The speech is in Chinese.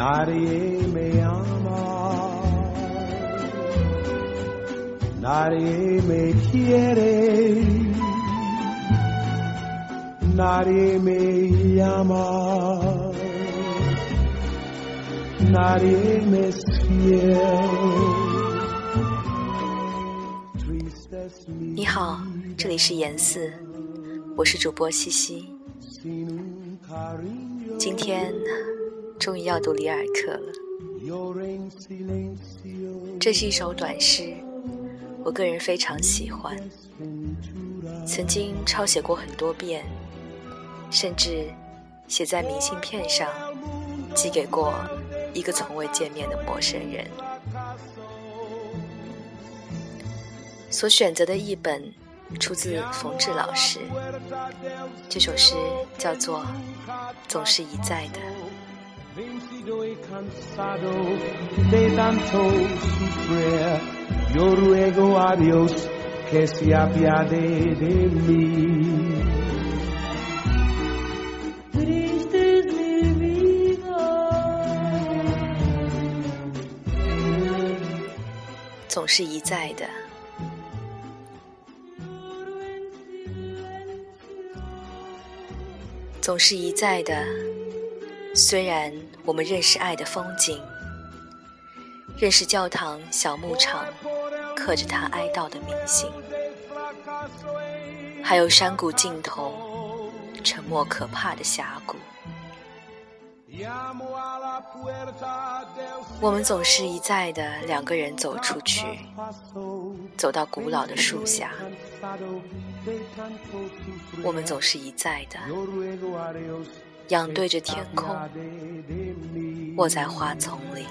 Nadie me ama, nadie me quiere, nadie me llama, nadie me es fiel. Triste 你好，这里是严四，我是主播西西。今天终于要读里尔克了，这是一首短诗，我个人非常喜欢，曾经抄写过很多遍，甚至写在明信片上，寄给过一个从未见面的陌生人。所选择的译本出自冯志老师，这首诗叫做《总是一再的》。总是一再的。总是一再的，虽然我们认识爱的风景，认识教堂小牧场刻着他哀悼的明信，还有山谷尽头沉默可怕的峡谷。我们总是一再的两个人走出去，走到古老的树下。我们总是一再的仰对着天空，卧在花丛里。